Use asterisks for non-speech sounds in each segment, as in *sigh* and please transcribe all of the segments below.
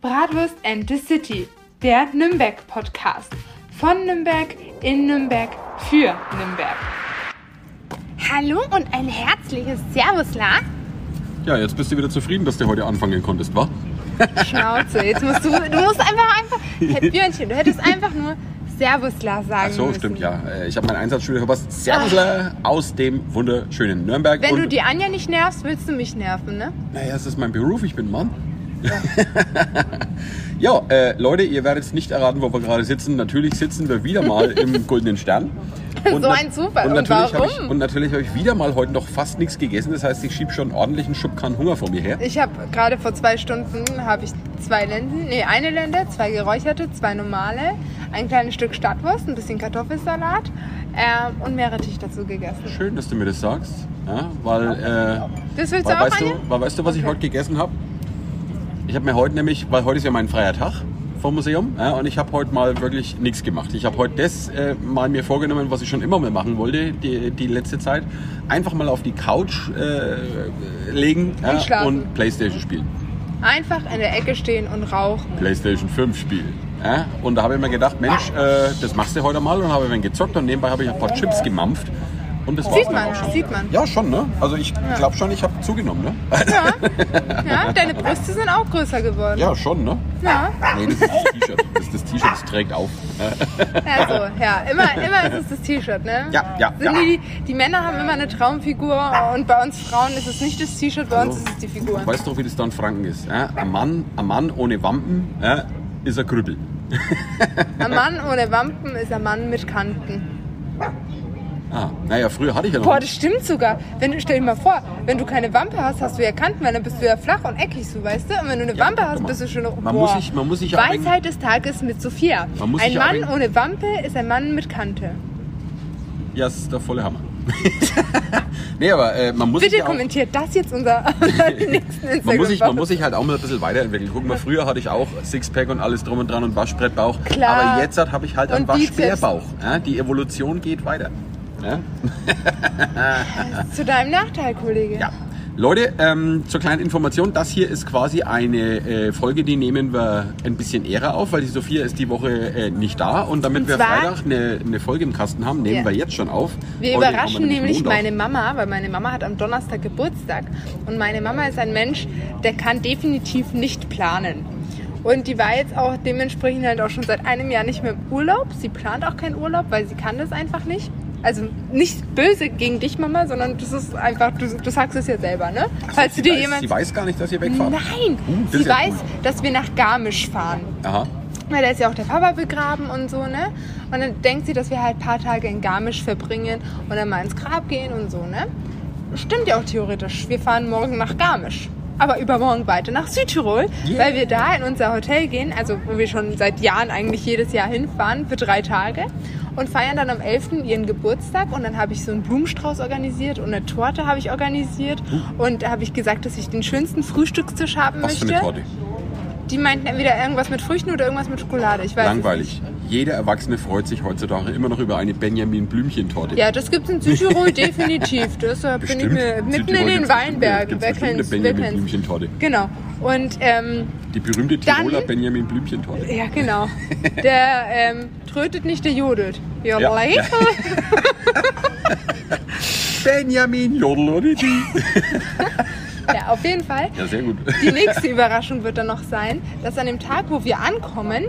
Bratwurst and the City, der Nürnberg-Podcast. Von Nürnberg, in Nürnberg, für Nürnberg. Hallo und ein herzliches Servus, La. Ja, jetzt bist du wieder zufrieden, dass du heute anfangen konntest, wa? *laughs* Schnauze, jetzt musst du, du musst einfach, einfach, hey, *laughs* Björnchen, du hättest einfach nur Servusla sagen Ach so, müssen. stimmt, ja. Äh, Ich habe mein Einsatzstudio verpasst. Servusler aus dem wunderschönen Nürnberg. Wenn Und- du die Anja nicht nervst, willst du mich nerven, ne? Naja, es ist mein Beruf, ich bin Mann. *laughs* Ja, äh, Leute, ihr werdet es nicht erraten, wo wir gerade sitzen. Natürlich sitzen wir wieder mal im *laughs* Goldenen Stern. So na- ein Zufall. Und natürlich hab Ich, warum? und natürlich habe ich wieder mal heute noch fast nichts gegessen. Das heißt, ich schiebe schon ordentlichen Schubkahn Hunger vor mir her. Ich habe gerade vor zwei Stunden habe ich zwei Lenden, nee, eine Lende, zwei geräucherte, zwei normale, ein kleines Stück Stadtwurst, ein bisschen Kartoffelsalat ähm, und Meerrettich dazu gegessen. Schön, dass du mir das sagst. Ja, weil, äh, Das willst du weil, auch, weißt, du, weil weißt du, was ich Okay. heute gegessen habe? Ich habe mir heute nämlich, weil heute ist ja mein freier Tag vom Museum ja, und ich habe heute mal wirklich nichts gemacht. Ich habe heute das äh, mal mir vorgenommen, was ich schon immer mal machen wollte, die, die letzte Zeit. Einfach mal auf die Couch äh, legen ja, Und schlafen. und Playstation spielen. Einfach in der Ecke stehen und rauchen. Playstation 5 spielen. Ja? Und da habe ich mir gedacht, Mensch, äh, das machst du heute mal und habe wenig gezockt und nebenbei habe ich ein paar Chips gemampft. Und das Sieht dann man, sieht man. Ja, schon, ne? Also ich glaube schon, ich habe zugenommen, ne? *laughs* Ja, deine Brüste sind auch größer geworden. Ja, schon, ne? Ja. Nee, das ist das T-Shirt. Das ist das T-Shirt, das trägt auf. Also, ja, immer, immer ist es das T-Shirt, ne? Ja, ja, Sind ja. Die, die Männer haben immer eine Traumfigur und bei uns Frauen ist es nicht das T-Shirt, bei uns ist es die Figur. Weißt du, wie das da in Franken ist? Ja? Ein, Mann, ein Mann ohne Wampen ja, ist ein Krüppel. Ein Mann ohne Wampen ist ein Mann mit Kanten. Ah, naja, früher hatte ich ja noch. Boah, das stimmt sogar. Wenn du, stell dir mal vor, wenn du keine Wampe hast, hast du ja Kanten, weil dann bist du ja flach und eckig, so weißt du? Und wenn du eine Ja, Wampe hast, bist du schon noch. Man boah. muss sich- man muss sich Weisheit des Tages mit Sophia. Man muss ein Mann ohne Wampe ist ein Mann mit Kante. Ja, das ist der volle Hammer. *laughs* nee, aber äh, man muss Bitte sich ja auch, kommentiert das jetzt unser *laughs* nächsten Instagram. *laughs* man muss, sich, man muss sich halt auch mal ein bisschen weiterentwickeln. Guck mal, früher hatte ich auch Sixpack und alles drum und dran und Waschbrettbauch. Klar. Aber jetzt habe ich halt einen. Waschbärbauch. Ja? Die Evolution geht weiter. Ja? *laughs* Zu deinem Nachteil, Kollege. Ja. Leute, ähm, zur kleinen Information, das hier ist quasi eine äh, Folge, die nehmen wir ein bisschen eher auf, weil die Sophia ist die Woche äh, nicht da und damit Und wir Freitag eine, eine Folge im Kasten haben, nehmen Ja. wir jetzt schon auf. Wir Heute überraschen nämlich Montag. meine Mama, weil meine Mama hat am Donnerstag Geburtstag. Und meine Mama ist ein Mensch, der kann definitiv nicht planen. Und die war jetzt auch dementsprechend halt auch schon seit einem Jahr nicht mehr im Urlaub. Sie plant auch keinen Urlaub, weil sie kann das einfach nicht. Also nicht böse gegen dich, Mama, sondern das ist einfach, du, du sagst es ja selber, ne? Falls du Sie dir weiß, jemand. sie weiß gar nicht, dass ihr wegfahrt. Nein, das sie ja weiß, cool. dass wir nach Garmisch fahren. Aha. Weil da ist ja auch der Papa begraben und so, ne? Und dann denkt sie, dass wir halt ein paar Tage in Garmisch verbringen und dann mal ins Grab gehen und so, ne? Stimmt ja auch theoretisch. Wir fahren morgen nach Garmisch. Aber übermorgen weiter nach Südtirol, Yeah. weil wir da in unser Hotel gehen, also wo wir schon seit Jahren eigentlich jedes Jahr hinfahren für drei Tage und feiern dann am 11. ihren Geburtstag und dann habe ich so einen Blumenstrauß organisiert und eine Torte habe ich organisiert und da habe ich gesagt, dass ich den schönsten Frühstückstisch haben Was für möchte. eine Torte. Die meinten entweder irgendwas mit Früchten oder irgendwas mit Schokolade. Ich weiß es Langweilig. Jeder Erwachsene freut sich heutzutage immer noch über eine Benjamin Blümchen-Torte. Ja, das gibt's in Südtirol *laughs* definitiv. Das bin ich mir mitten Südtirol in den Weinbergen. Wer bestimmt eine Benjamin? Blümchen-Torte. Genau. Und ähm, Die berühmte Dann- Tiroler Benjamin Blümchen-Torte. ja, genau. *laughs* Der ähm, trötet nicht, der jodelt. Ja, Ja. *laughs* Benjamin Jodelodidi. *laughs* ja, auf jeden Fall. Ja, sehr gut. Die nächste Überraschung wird dann noch sein, dass an dem Tag, wo wir ankommen,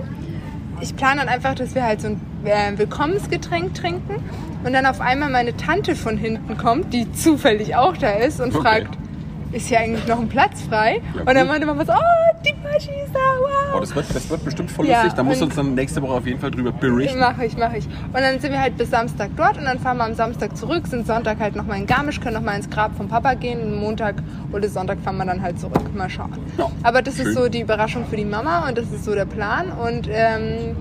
ich plane dann einfach, dass wir halt so ein äh, Willkommensgetränk trinken und dann auf einmal meine Tante von hinten kommt, die zufällig auch da ist und Okay. fragt, ist hier eigentlich noch ein Platz frei? Ja, und dann meinte man so, oh, die Paschi ist da, wow. Oh, das, wird, das wird bestimmt voll Ja, lustig. Da musst du uns dann nächste Woche auf jeden Fall drüber berichten. Mache ich, mache ich. Und dann sind wir halt bis Samstag dort und dann fahren wir am Samstag zurück, sind Sonntag halt nochmal in Garmisch, können nochmal ins Grab vom Papa gehen und Montag oder Sonntag fahren wir dann halt zurück. Mal schauen. Ja, Aber das schön. ist so die Überraschung für die Mama und das ist so der Plan und ähm,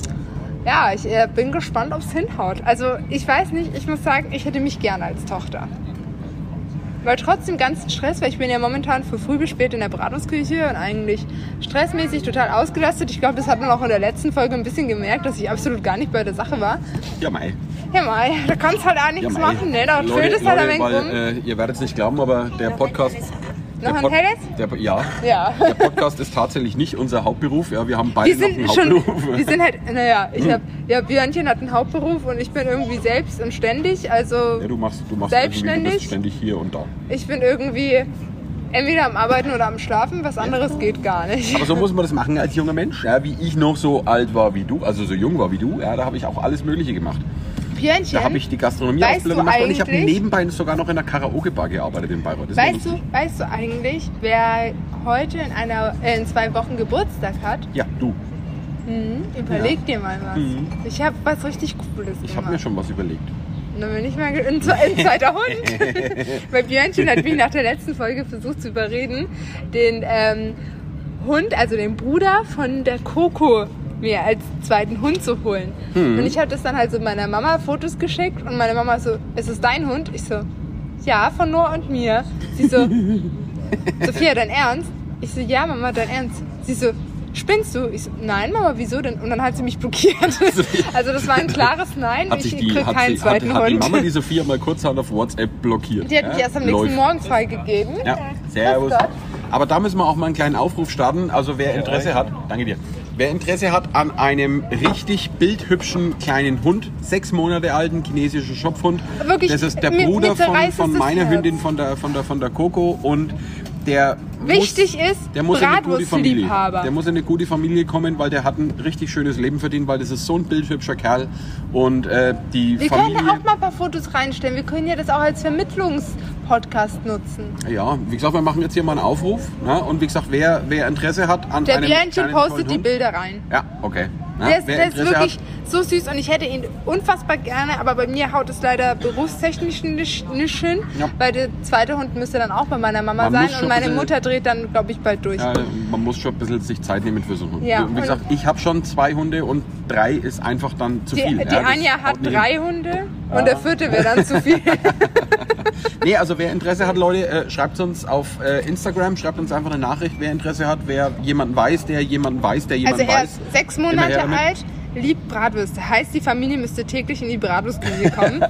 ja, ich äh, bin gespannt, ob es hinhaut. Also ich weiß nicht, ich muss sagen, ich hätte mich gerne als Tochter. Weil trotzdem ganzen Stress, weil ich bin ja momentan von früh bis spät in der Beratungsküche und eigentlich stressmäßig total ausgelastet. Ich glaube, das hat man auch in der letzten Folge ein bisschen gemerkt, dass ich absolut gar nicht bei der Sache war. Ja, mei. Ja, Mai, da kannst halt auch nichts Ja, machen, ne? Da Leute, trödest halt ein Leute, wenig rum. weil, äh, ihr werdet es nicht glauben, aber der Podcast, Noch ein helles? Der, ja. Ja. Der Podcast ist tatsächlich nicht unser Hauptberuf. Ja, wir haben beide Wir noch einen schon, Hauptberuf. wir sind halt, naja, ich hab, ja, Björnchen hat einen Hauptberuf und ich bin irgendwie selbst und ständig, also ja, du machst, du machst irgendwie, du Selbstständig? bist ständig hier und da. ich bin irgendwie entweder am Arbeiten oder am Schlafen, was anderes geht gar nicht. Aber so muss man das machen als junger Mensch. Ja, wie ich noch so alt war wie du, also so jung war wie du, ja, da habe ich auch alles Mögliche gemacht. Björnchen, Da habe ich die Gastronomie-Ausbildung Weißt du gemacht und ich habe nebenbei sogar noch in einer Karaoke-Bar gearbeitet in Bayreuth. Weißt du, weißt du eigentlich, wer heute in, einer, äh, in zwei Wochen Geburtstag hat? Ja, du. Hm, überleg dir mal was. Mhm. Ich habe was richtig Cooles Ich habe mir schon was überlegt. Dann bin ich mal ein zweiter *laughs* Hund. Weil Björnchen hat mich nach der letzten Folge versucht zu überreden, den ähm, Hund, also den Bruder von der Coco, mir als zweiten Hund zu holen. Und ich habe das dann halt so meiner Mama Fotos geschickt und meine Mama so, ist es dein Hund? Ich so, ja, von Noah und mir. Sie so, *laughs* Sophia, dein Ernst? Ich so, ja, Mama, dein Ernst. Sie so, spinnst du? Ich so, nein, Mama, wieso denn? Und dann hat sie mich blockiert. *laughs* Also das war ein klares Nein. Hat ich die, krieg keinen sie, hat, zweiten hat die Hund. Mama die Sophia mal kurzerhand auf WhatsApp blockiert. Die hat mich ja? erst am nächsten Läuft. Morgen freigegeben. Ja, servus. Aber da müssen wir auch mal einen kleinen Aufruf starten. Also wer Interesse hat, danke dir. Wer Interesse hat an einem richtig bildhübschen kleinen Hund, sechs Monate alten chinesischen Schopfhund. Wirklich, das ist der Bruder von, von meiner. Hündin von der, von der, von der Coco und der Wichtig muss, ist, der muss in eine gute Familie. Der muss in eine gute Familie kommen, weil der hat ein richtig schönes Leben verdient, weil das ist so ein bildhübscher Kerl und äh, die Wir Familie. können da auch mal ein paar Fotos reinstellen. Wir können ja das auch als Vermittlungspodcast nutzen. Ja, wie gesagt, wir machen jetzt hier mal einen Aufruf. Ne? Und wie gesagt, wer, wer Interesse hat an Der einem kleinen, postet tollen die Bilder rein. Ja, okay. Ne? Der ist, der ist wirklich hat, so süß und ich hätte ihn unfassbar gerne, aber bei mir haut es leider berufstechnisch nicht, nicht hin, Ja. weil der zweite Hund müsste dann auch bei meiner Mama Man sein und meine bisschen- Mutter dreht dann, glaube ich, bald durch. ja, man muss schon ein bisschen sich Zeit nehmen für so einen Hund. Ja, wie gesagt, ich habe schon zwei Hunde und drei ist einfach dann zu Die, viel. die ja, Anja hat drei Hunde und der vierte wäre dann zu viel. *laughs* Nee, also wer Interesse hat, Leute, äh, schreibt uns auf äh, Instagram, schreibt uns einfach eine Nachricht, wer Interesse hat, wer jemanden weiß, der jemanden weiß, der jemanden Also er weiß. ist sechs Monate alt, liebt Bratwürste. Heißt, die Familie müsste täglich in die Bratwurstküche *laughs* kommen.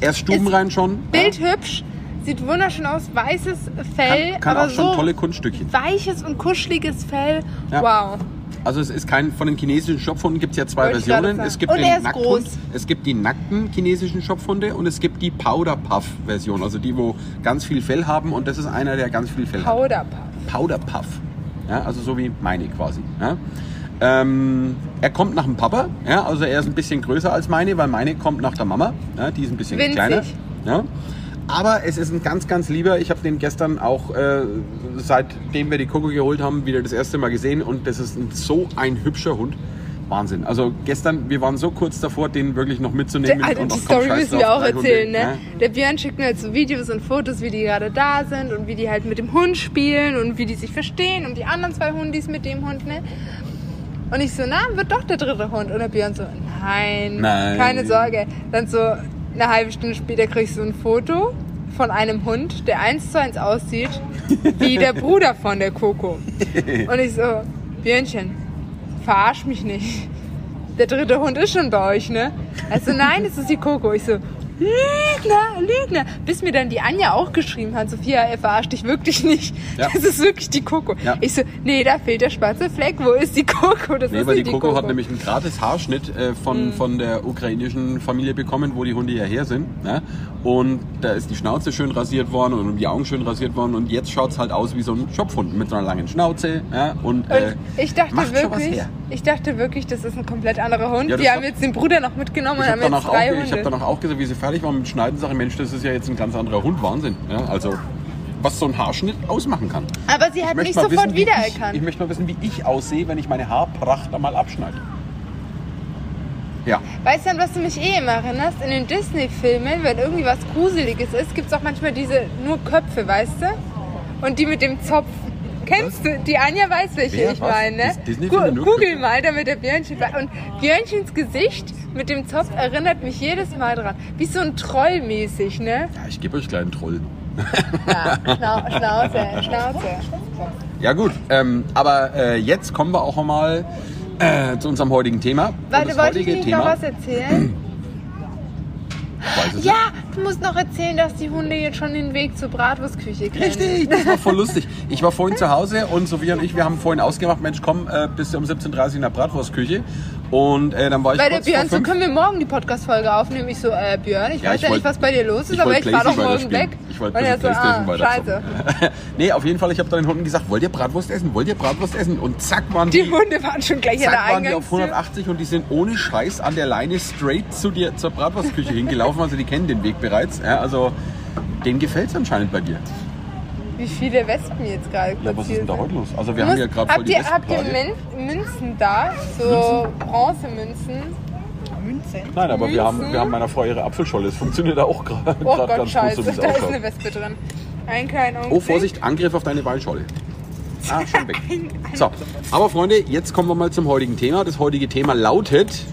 Er ist stubenrein schon. Bildhübsch, sieht wunderschön aus, weißes Fell, Kann, kann aber auch schon so tolle Kunststückchen. weiches und kuscheliges Fell. Ja. Wow. Also es ist kein, von den chinesischen Schopfhunden gibt es ja zwei Wollte Versionen. Es gibt Und den ist Nackthund, groß. es gibt die nackten chinesischen Schopfhunde und es gibt die Powder Puff Version, also die, wo ganz viel Fell haben und das ist einer, der ganz viel Fell hat. Powderpuff. Powder Puff. Ja, also so wie meine quasi. Ja. Ähm, er kommt nach dem Papa, ja, also er ist ein bisschen größer als meine, weil meine kommt nach der Mama, ja, die ist ein bisschen Winzig. kleiner. Ja. Aber es ist ein ganz, ganz lieber. Ich habe den gestern auch, äh, seitdem wir die Coco geholt haben, wieder das erste Mal gesehen und das ist ein, so ein hübscher Hund. Wahnsinn. Also gestern, wir waren so kurz davor, den wirklich noch mitzunehmen. Der, Alter, und die Story müssen wir auch Hunde, erzählen, ne? ja. Der Björn schickt mir halt so Videos und Fotos, wie die gerade da sind und wie die halt mit dem Hund spielen und wie die sich verstehen und die anderen zwei Hundis mit dem Hund, ne? Und ich so, na, wird doch der dritte Hund. Und der Björn so, nein, Nein. keine Sorge. Dann so eine halbe Stunde später krieg ich so ein Foto von einem Hund, der eins zu eins aussieht wie der Bruder von der Coco. Und ich so, Björnchen, verarsch mich nicht. Der dritte Hund ist schon bei euch, ne? Also nein, das ist die Coco. Ich so, Lügner, Lügner. Bis mir dann die Anja auch geschrieben hat, Sophia, er verarscht dich wirklich nicht. Ja. *laughs* Das ist wirklich die Coco. Ja. Ich so, nee, da fehlt der schwarze Fleck. Wo ist die Coco? Das Nee, ist weil die nicht Coco, hat nämlich einen gratis Haarschnitt äh, von, Mhm. von der ukrainischen Familie bekommen, wo die Hunde ja her sind. Ne? Und da ist die Schnauze schön rasiert worden und die Augen schön rasiert worden. Und jetzt schaut es halt aus wie so ein Schopfhund mit so einer langen Schnauze. Ja? Und, äh, Und ich dachte wirklich, ich dachte wirklich, das ist ein komplett anderer Hund. Hab- haben jetzt den Bruder noch mitgenommen ich und habe haben jetzt drei auch, ich hab Hunde. danach auch gesagt, wie sie fertig waren mit Schneiden, sage ich, Mensch, das ist ja jetzt ein ganz anderer Hund. Wahnsinn. Ja? Also, was so ein Haarschnitt ausmachen kann. Aber sie hat Ich mich sofort wissen, wie ich, wiedererkannt. ich möchte mal wissen, wie ich aussehe, wenn ich meine Haarpracht einmal abschneide. Ja. Weißt du, an was du mich eh immer erinnerst? In den Disney-Filmen, wenn irgendwie was Gruseliges ist, gibt es auch manchmal diese nur Köpfe, weißt du? Und die mit dem Zopf. Kennst du? Die Anja weiß, welche Wer? ich Was? meine. Ne? Dis- Disney-Filme Gu- Google mal, damit der Björnchen. Und Björnchens Gesicht mit dem Zopf erinnert mich jedes Mal dran. Wie so ein Troll mäßig, ne? Ja, ich gebe euch kleinen Troll. Ja, Schnau Schnauze, Schnauze. Ja gut, ähm, aber äh, jetzt kommen wir auch mal äh, zu unserem heutigen Thema. Warte, wollte ich nicht Thema, noch was erzählen? *clears throat* weiß es Ja, Du musst noch erzählen, dass die Hunde jetzt schon den Weg zur Bratwurstküche kennen. Richtig, das war voll lustig. Ich war vorhin zu Hause und Sophia und ich, wir haben vorhin ausgemacht, Mensch, komm, äh, bist du um 17.30 Uhr in der Bratwurstküche. Und äh, dann war ich Bei der Björn, so können wir morgen die Podcast-Folge aufnehmen. Ich so, äh, Björn, ich Ja, weiß ich ja wollt- nicht, was bei dir los ist, aber ich fahr doch morgen weg. Ich wollte bisschen so, ah, weiter scheiße. *laughs* Nee, auf jeden Fall, ich habe dann den Hunden gesagt, wollt ihr Bratwurst essen? Wollt ihr Bratwurst essen? Und zack waren die, Die Hunde waren schon gleich an zack der waren die auf Eingangstür. 180 und die sind ohne Scheiß an der Leine straight zu dir zur Bratwurstküche *laughs* hingelaufen. Also die kennen den Weg bereits. Ja, also denen gefällt es anscheinend bei dir. Wie viele Wespen jetzt gerade Ja, was ist denn da heute los? Also wir Muss- haben ja gerade voll habt, die ihr, habt ihr Münzen da? So Bronzemünzen? Münzen. Nein, aber wir haben, Münzen? wir haben meiner Frau ihre Apfelscholle. Es funktioniert da auch gerade Oh *laughs* Gott, ganz scheiße, gut, so es da ist eine Wespe drin. Ein kleiner Oh, Augenblick. Vorsicht, Angriff auf deine Weinschorle. Ah, *laughs* schon weg. So, aber Freunde, jetzt kommen wir mal zum heutigen Thema. Das heutige Thema lautet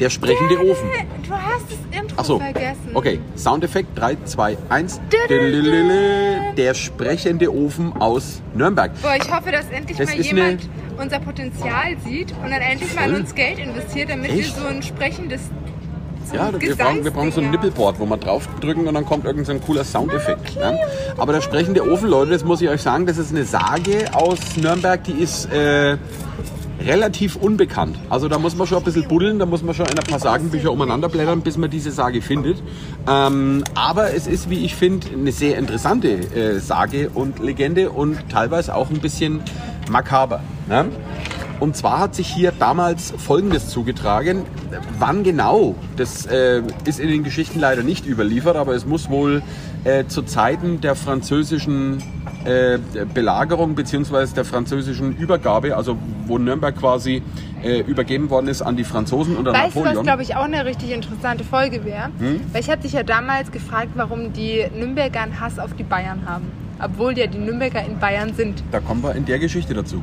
der sprechende Ofen. Du hast das Intro Ach so, vergessen. okay. Soundeffekt 3, 2, 1. Dü-dü-dü. Der sprechende Ofen aus Nürnberg. Boah, ich hoffe, dass endlich Das mal jemand unser Potenzial sieht und dann endlich mal in Voll. uns Geld investiert, damit Echt? wir so ein sprechendes so Ja, wir brauchen, wir brauchen so ein Nippelboard, wo wir draufdrücken und dann kommt irgendein so ein cooler Soundeffekt. Ja? Aber der sprechende Ofen, Leute, das muss ich euch sagen, das ist eine Sage aus Nürnberg, die ist äh, relativ unbekannt. Also da muss man schon ein bisschen buddeln, da muss man schon in ein paar Sagenbücher umeinander blättern, bis man diese Sage findet. Ähm, aber es ist, wie ich finde, eine sehr interessante äh, Sage und Legende und teilweise auch ein bisschen makaber. Ne? Und zwar hat sich hier damals Folgendes zugetragen. Wann genau, das äh, ist in den Geschichten leider nicht überliefert, aber es muss wohl äh, zu Zeiten der französischen äh, Belagerung bzw. der französischen Übergabe, also wo Nürnberg quasi äh, übergeben worden ist an die Franzosen unter Weißt du, was Napoleon. glaube ich auch eine richtig interessante Folge wäre? Hm? Weil ich habe dich ja damals gefragt, warum die Nürnberger einen Hass auf die Bayern haben. Obwohl ja die Nürnberger in Bayern sind. Da kommen wir in der Geschichte dazu.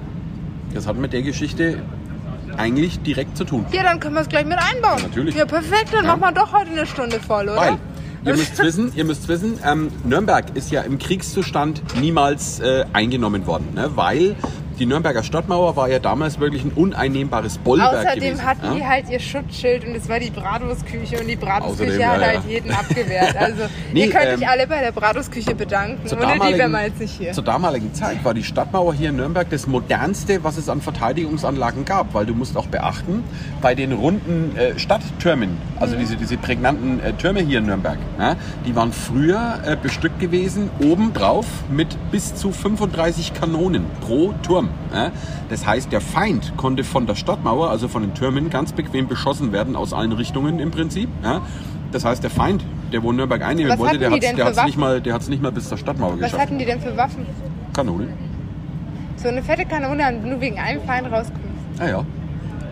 Das hat mit der Geschichte eigentlich direkt zu tun. Ja, dann können wir es gleich mit einbauen. Ja, natürlich. Ja, perfekt, dann Ja. machen wir doch heute eine Stunde voll, oder? Weil, ihr müsst wissen, ihr müsst wissen ähm, Nürnberg ist ja im Kriegszustand niemals äh, eingenommen worden, ne? weil die Nürnberger Stadtmauer war ja damals wirklich ein uneinnehmbares Bollwerk Außerdem gewesen. hatten ja? die halt ihr Schutzschild und es war die Bratwurstküche und die Bratwurstküche Außerdem, hat ja, halt ja. jeden abgewehrt. Also *laughs* Nee, ihr könnt ähm, euch alle bei der Bratwurstküche bedanken. Ohne die wären wir jetzt nicht hier. zur damaligen Zeit war die Stadtmauer hier in Nürnberg das modernste, was es an Verteidigungsanlagen gab, weil du musst auch beachten, bei den runden äh, Stadttürmen, also diese, diese prägnanten äh, Türme hier in Nürnberg, ja, die waren früher äh, bestückt gewesen, obendrauf mit bis zu 35 Kanonen pro Turm. Ja. Das heißt, der Feind konnte von der Stadtmauer, also von den Türmen, ganz bequem beschossen werden aus allen Richtungen im Prinzip. Ja. Das heißt, der Feind, der wo Nürnberg einnehmen Was wollte, der hat es nicht mal, der nicht mal bis zur Stadtmauer Was geschafft. hatten die denn für Waffen? Kanone. So eine fette Kanone nur wegen einem Feind rausgekommen. Ah ja.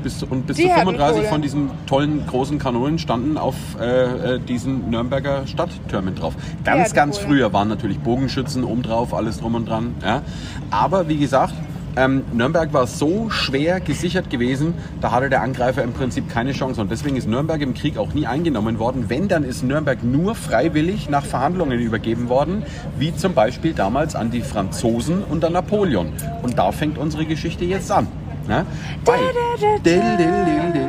Bis, und bis Die zu hatten 35 Kohle. von diesen tollen großen Kanonen standen auf äh, äh, diesen Nürnberger Stadttürmen drauf. Ganz, ganz früher waren natürlich Bogenschützen obendrauf, alles drum und dran. Ja. Aber wie gesagt, ähm, Nürnberg war so schwer gesichert gewesen, da hatte der Angreifer im Prinzip keine Chance. Und deswegen ist Nürnberg im Krieg auch nie eingenommen worden. Wenn, dann ist Nürnberg nur freiwillig nach Verhandlungen übergeben worden, wie zum Beispiel damals an die Franzosen unter Napoleon. Und da fängt unsere Geschichte jetzt an. Ne? Weil, dill, dill, dill.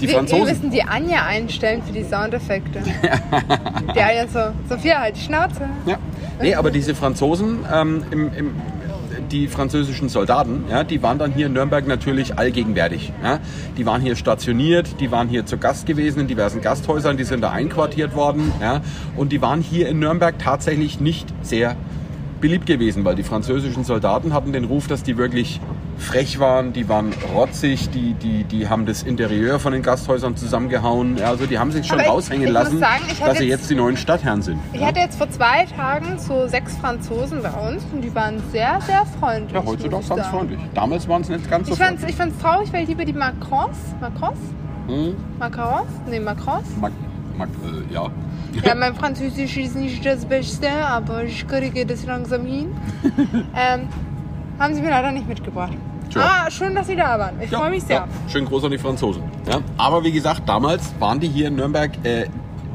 die Wir, wir Franzosen, müssen die Anja einstellen für die Soundeffekte. *laughs* die Anja so, Sophia, halt die Schnauze. Ja. Nee, aber diese Franzosen, ähm, im, im, die französischen Soldaten, ja, die waren dann hier in Nürnberg natürlich allgegenwärtig. Ja. Die waren hier stationiert, die waren hier zu Gast gewesen in diversen Gasthäusern, die sind da einquartiert worden. Ja. Und die waren hier in Nürnberg tatsächlich nicht sehr beliebt gewesen, weil die französischen Soldaten hatten den Ruf, dass die wirklich frech waren, die waren rotzig, die, die, die haben das Interieur von den Gasthäusern zusammengehauen. Also die haben sich schon Aber raushängen ich lassen, sagen, dass sie jetzt- jetzt die neuen Stadtherren sind. Ich ja. hatte jetzt vor zwei Tagen so sechs Franzosen bei uns und die waren sehr, sehr freundlich. Ja, heutzutage ganz sagen. freundlich. Damals waren es nicht ganz so Ich fand's, freundlich. ich fand's traurig, weil ich lieber die Macrons, Macrons? Hm? Macrons? Nee, Macrons? Mag, mag, äh, ja. *laughs* Ja, mein Französisch ist nicht das Beste, aber ich kriege das langsam hin. *laughs* ähm, haben sie mir leider nicht mitgebracht. Tja. Ah, schön, dass Sie da waren. Ich Ja, freue mich sehr. Ja, schön groß an die Franzosen. Ja. Aber wie gesagt, damals waren die hier in Nürnberg äh,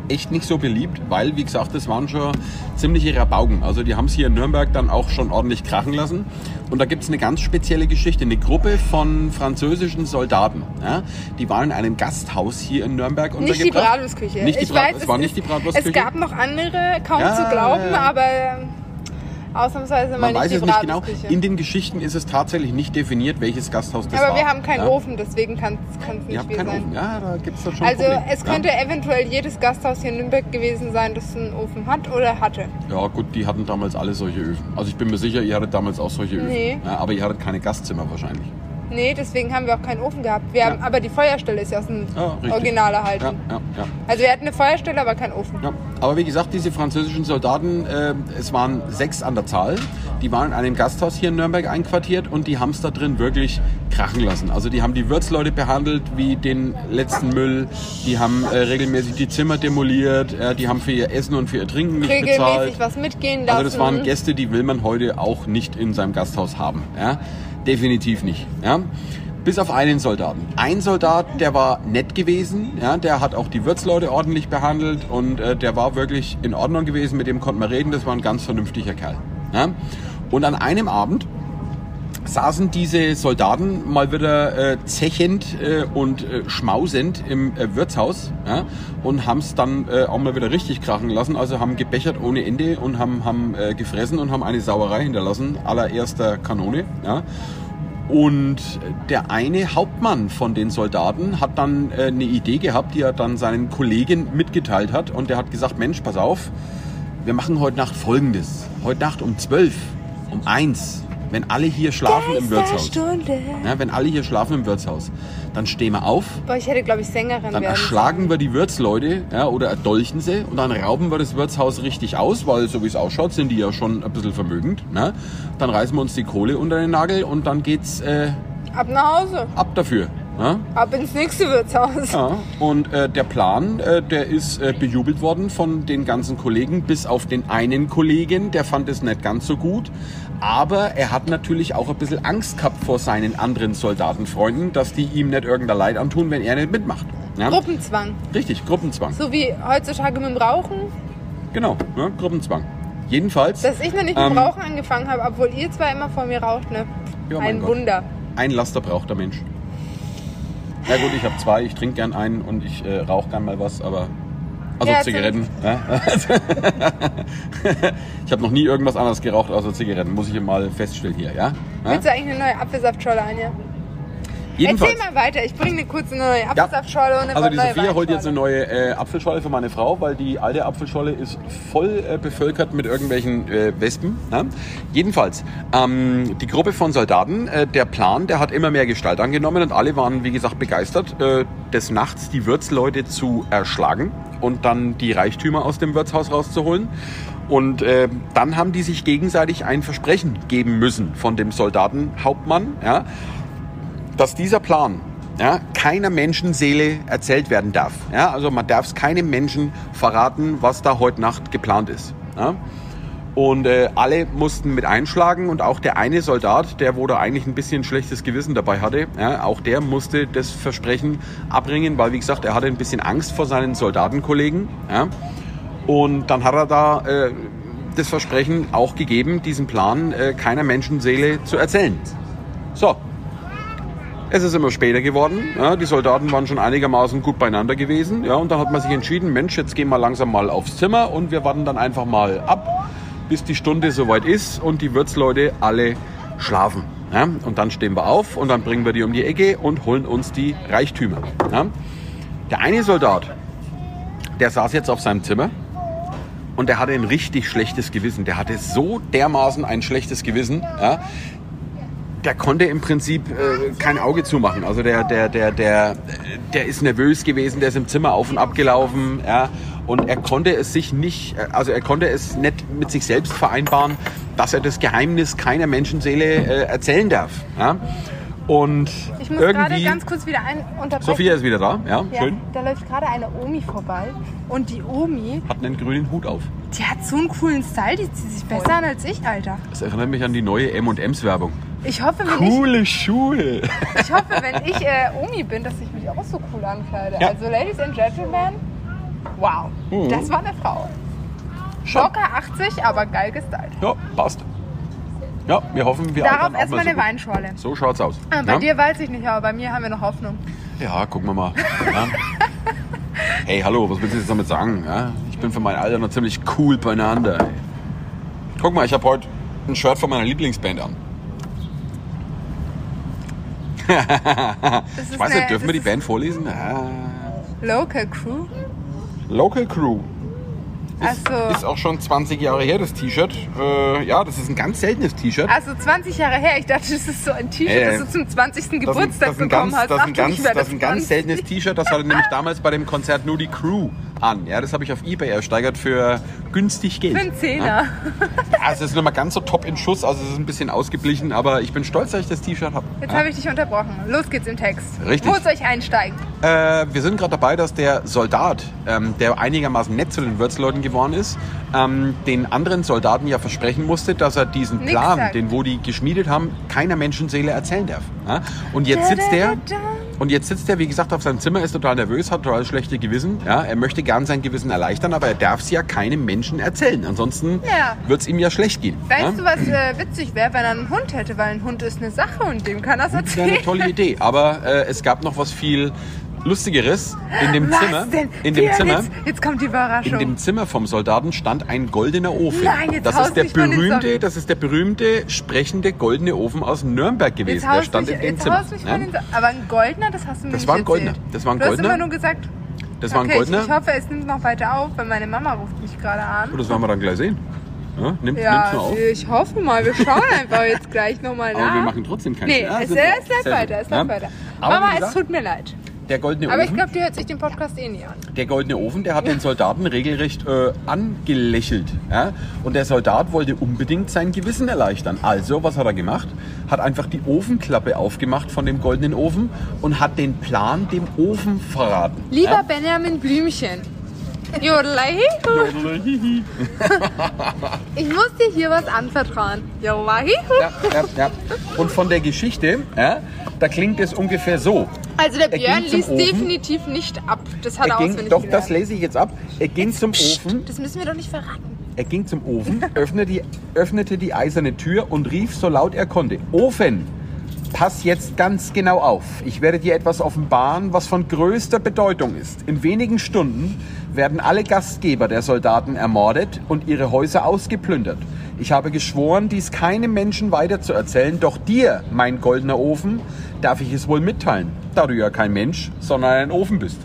echt nicht so beliebt, weil, wie gesagt, das waren schon ziemliche Rabaugen. Also die haben es hier in Nürnberg dann auch schon ordentlich krachen lassen. Und da gibt es eine ganz spezielle Geschichte. Eine Gruppe von französischen Soldaten, ja, die waren in einem Gasthaus hier in Nürnberg Nicht die untergebracht. Bratwurstküche. Nicht die ich Brat- weiß, es war ist- nicht die Bratwurstküche. Es gab noch andere, kaum Ja, zu glauben, ja, ja. aber ähm, ausnahmsweise mal Man weiß es nicht genau. In den Geschichten ist es tatsächlich nicht definiert, welches Gasthaus das war. aber wir haben keinen ja? Ofen, deswegen kann es nicht viel sein. Ofen. Ja, da gibt es dann schon Also Problem. es könnte eventuell jedes Gasthaus hier in Nürnberg gewesen sein, das einen Ofen hat oder hatte. ja. ja, gut, die hatten damals alle solche Öfen. Also ich bin mir sicher, ihr hattet damals auch solche Öfen. Nee. Ja, aber ihr hattet keine Gastzimmer wahrscheinlich. Nee, deswegen haben wir auch keinen Ofen gehabt. Wir Ja. haben, aber die Feuerstelle ist ja aus dem richtig. Original erhalten. Ja, ja. Also wir hatten eine Feuerstelle, aber keinen Ofen. Aber wie gesagt, diese französischen Soldaten, äh, es waren sechs an der Zahl, die waren in einem Gasthaus hier in Nürnberg einquartiert und die haben es da drin wirklich krachen lassen. Also die haben die Wirtsleute behandelt wie den letzten Müll, die haben äh, regelmäßig die Zimmer demoliert, äh, die haben für ihr Essen und für ihr Trinken nicht Regelmäßig bezahlt. was mitgehen lassen. Also das waren Gäste, die will man heute auch nicht in seinem Gasthaus haben. Ja? Definitiv nicht. Ja? Bis auf einen Soldaten. Ein Soldat, der war nett gewesen, ja? der hat auch die Wirtsleute ordentlich behandelt und äh, der war wirklich in Ordnung gewesen, mit dem konnte man reden, das war ein ganz vernünftiger Kerl. Ja? Und an einem Abend saßen diese Soldaten mal wieder äh, zechend äh, und äh, schmausend im äh, Wirtshaus ja, und haben es dann äh, auch mal wieder richtig krachen lassen. Also haben gebechert ohne Ende und haben, haben äh, gefressen und haben eine Sauerei hinterlassen, allererster Kanone. Ja. Und der eine Hauptmann von den Soldaten hat dann äh, eine Idee gehabt, die er dann seinen Kollegen mitgeteilt hat. Und der hat gesagt, Mensch, pass auf, wir machen heute Nacht Folgendes. Heute Nacht um 12, um 1, wenn alle hier schlafen im Wirtshaus. Stunde. Ja, wenn alle hier schlafen im Wirtshaus, dann stehen wir auf, Boah, ich hätte, glaube ich, Sängerin dann erschlagen wir die Wirtsleute ja, oder erdolchen sie und dann rauben wir das Wirtshaus richtig aus, weil so wie es ausschaut, sind die ja schon ein bisschen vermögend. Ne? Dann reißen wir uns die Kohle unter den Nagel und dann geht's äh. Ab nach Hause. ab dafür. Ne? Ab ins nächste Wirtshaus. Ja, und äh, der Plan, äh, der ist äh, bejubelt worden von den ganzen Kollegen, bis auf den einen Kollegen, der fand es nicht ganz so gut. Aber er hat natürlich auch ein bisschen Angst gehabt vor seinen anderen Soldatenfreunden, dass die ihm nicht irgendein Leid antun, wenn er nicht mitmacht. Ja? Gruppenzwang. Richtig, Gruppenzwang. So wie heutzutage mit dem Rauchen, Genau, ne? Gruppenzwang. Jedenfalls dass ich noch nicht mit dem Ähm, Rauchen angefangen habe, obwohl ihr zwar immer vor mir raucht, ne? Ja, Ein Gott. Wunder. ein Laster braucht der Mensch. Ja gut, ich habe zwei, ich trinke gern einen und ich äh, rauche gern mal was, aber... Also Ja, Zigaretten. *laughs* Ich habe noch nie irgendwas anderes geraucht außer Zigaretten, muss ich mal feststellen hier, ja? Willst du eigentlich eine neue Apfelsaftscholle, Anja? Jedenfalls. Erzähl mal weiter, ich bringe eine kurze neue Apfelsaftscholle und eine Also die Sophia holt jetzt eine neue äh, Apfelscholle für meine Frau, weil die alte Apfelscholle ist voll äh, bevölkert mit irgendwelchen äh, Wespen. Ne? Jedenfalls, ähm, die Gruppe von Soldaten, äh, der Plan, der hat immer mehr Gestalt angenommen und alle waren, wie gesagt, begeistert, äh, des Nachts die Wirtsleute zu erschlagen und dann die Reichtümer aus dem Wirtshaus rauszuholen. Und äh, dann haben die sich gegenseitig ein Versprechen geben müssen von dem Soldatenhauptmann, ja, dass dieser Plan ja, keiner Menschenseele erzählt werden darf. Ja, also man darf es keinem Menschen verraten, was da heute Nacht geplant ist. Ja. Und äh, alle mussten mit einschlagen und auch der eine Soldat, der wo da eigentlich ein bisschen schlechtes Gewissen dabei hatte, ja, auch der musste das Versprechen abbringen, weil wie gesagt, er hatte ein bisschen Angst vor seinen Soldatenkollegen. Ja. Und dann hat er da äh, das Versprechen auch gegeben, diesen Plan äh, keiner Menschenseele zu erzählen. So, es ist immer später geworden. Ja, die Soldaten waren schon einigermaßen gut beieinander gewesen. Ja, und dann hat man sich entschieden, Mensch, jetzt gehen wir langsam mal aufs Zimmer und wir warten dann einfach mal ab, bis die Stunde soweit ist und die Wirtsleute alle schlafen. Ja, und dann stehen wir auf und dann bringen wir die um die Ecke und holen uns die Reichtümer. Ja. Der eine Soldat, der saß jetzt auf seinem Zimmer und der hatte ein richtig schlechtes Gewissen. Der hatte so dermaßen ein schlechtes Gewissen. Ja, der konnte im Prinzip äh, kein Auge zumachen. Also der, der, der, der, der ist nervös gewesen, der ist im Zimmer auf und ab gelaufen, ja, und er konnte es sich nicht, äh, also er konnte es nicht mit sich selbst vereinbaren, dass er das Geheimnis keiner Menschenseele äh, erzählen darf. Ja. Und Ich muss gerade ganz kurz wieder ein unterbrechen. Sophia ist wieder da, ja, ja, schön, da läuft gerade eine Omi vorbei und die Omi, hat einen grünen Hut auf. die hat so einen coolen Style, die zieht sich besser an als ich, Alter. Das erinnert mich an die neue M&M's Werbung. Ich hoffe, wenn Coole Schuhe. ich, ich hoffe, wenn ich äh, Omi bin, dass ich mich auch so cool ankleide. Ja. Also Ladies and Gentlemen, Wow, Mhm. das war eine Frau. Locker 80, aber geil gestylt. Ja, passt. Ja, wir hoffen, wir Darauf erstmal mal so eine gut. Weinschorle. So schaut's aus. Ah, Bei ja? dir weiß ich nicht, aber bei mir haben wir noch Hoffnung. ja, gucken wir mal. Ja. Hey, hallo, was willst du jetzt damit sagen? Ja? Ich bin für mein Alter noch ziemlich cool beieinander. Guck mal, ich habe heute ein Shirt von meiner Lieblingsband an. Ich weiß nicht, dürfen wir die Band vorlesen? Ah. Local Crew. Local Crew. Ist, ist auch schon 20 Jahre her, das T-Shirt. Äh, ja, das ist ein ganz seltenes T-Shirt. Also 20 Jahre her. Ich dachte, das ist so ein T-Shirt, Äh, das du zum 20. Das ist ein- Geburtstag bekommen hast. das ist ein ganz, ich werde das ist ein ganz 20. seltenes T-Shirt. Das hatte *laughs* nämlich damals bei dem Konzert nur die Crew an. Ja, das habe ich auf Ebay ersteigert für günstig Geld. Für einen Zehner. Ja, also es ist nicht mal ganz so top in Schuss, also es ist ein bisschen ausgeblichen, aber ich bin stolz, dass ich das T-Shirt habe. Jetzt Ja. habe ich dich unterbrochen. Los geht's im Text. Richtig. Wo soll ich einsteigen? Äh, wir sind gerade dabei, dass der Soldat, ähm, der einigermaßen nett zu den Wirtsleuten geworden ist, ähm, den anderen Soldaten ja versprechen musste, dass er diesen Nix Plan, sagt. den wo die geschmiedet haben, keiner Menschenseele erzählen darf. Ja? Und jetzt sitzt der, Da-da-da-da. Und jetzt sitzt er, wie gesagt, auf seinem Zimmer, ist total nervös, hat total schlechte Gewissen. Ja? Er möchte gern sein Gewissen erleichtern, aber er darf es ja keinem Menschen erzählen. Ansonsten Ja. wird es ihm ja schlecht gehen. Weißt ja? du, was äh, witzig wäre, wenn er einen Hund hätte? Weil ein Hund ist eine Sache und dem kann er es Das wäre erzählen. eine tolle Idee. Aber äh, es gab noch was viel Lustigeres. In dem Was Zimmer, denn? in dem Björn, Zimmer, Jetzt, jetzt kommt die Überraschung. in dem Zimmer vom Soldaten stand ein goldener Ofen. Nein, jetzt das ist der berühmte, das ist der berühmte sprechende goldene Ofen aus Nürnberg gewesen. Der stand mich, in dem Zimmer. Ja? Aber ein goldener, das hast du mir Das nicht war ein goldener. Das war ein du hast goldener. immer nur gesagt, Das war ein okay, goldener. Ich, ich hoffe, es nimmt noch weiter auf, weil meine Mama ruft mich gerade an. Oh, das werden wir dann gleich sehen. Ja, nimm, Ja, auf. ich hoffe mal. Wir schauen einfach jetzt gleich nochmal nach. Aber wir machen trotzdem keinen Nee, Ja, es, es läuft weiter, es läuft weiter. Aber Mama, es tut mir leid. Der goldene Aber ich Ofen. glaube, die hört sich den Podcast eh nie an. Der goldene Ofen, der hat den Soldaten regelrecht äh, angelächelt. Ja? Und der Soldat wollte unbedingt sein Gewissen erleichtern. Also, was hat er gemacht? Hat einfach die Ofenklappe aufgemacht von dem goldenen Ofen und hat den Plan dem Ofen verraten. Lieber ja? Benjamin Blümchen. Jodelei. *laughs* Ich muss dir hier was anvertrauen. Jodelei. Ja, ja, ja. Und von der Geschichte, ja, da klingt es ungefähr so. Also der Er Björn liest Ofen. definitiv nicht ab. Das hat er, Er ging, auswendig doch, gelernt. das lese ich jetzt ab. Er ging zum Ofen, Das müssen wir doch nicht verraten. er ging zum Ofen, *laughs* öffnete die, öffnete die eiserne Tür und rief so laut er konnte: Ofen, pass jetzt ganz genau auf. Ich werde dir etwas offenbaren, was von größter Bedeutung ist. In wenigen Stunden werden alle Gastgeber der Soldaten ermordet und ihre Häuser ausgeplündert. Ich habe geschworen, dies keinem Menschen weiterzuerzählen, doch dir, mein goldener Ofen, darf ich es wohl mitteilen, da du ja kein Mensch, sondern ein Ofen bist.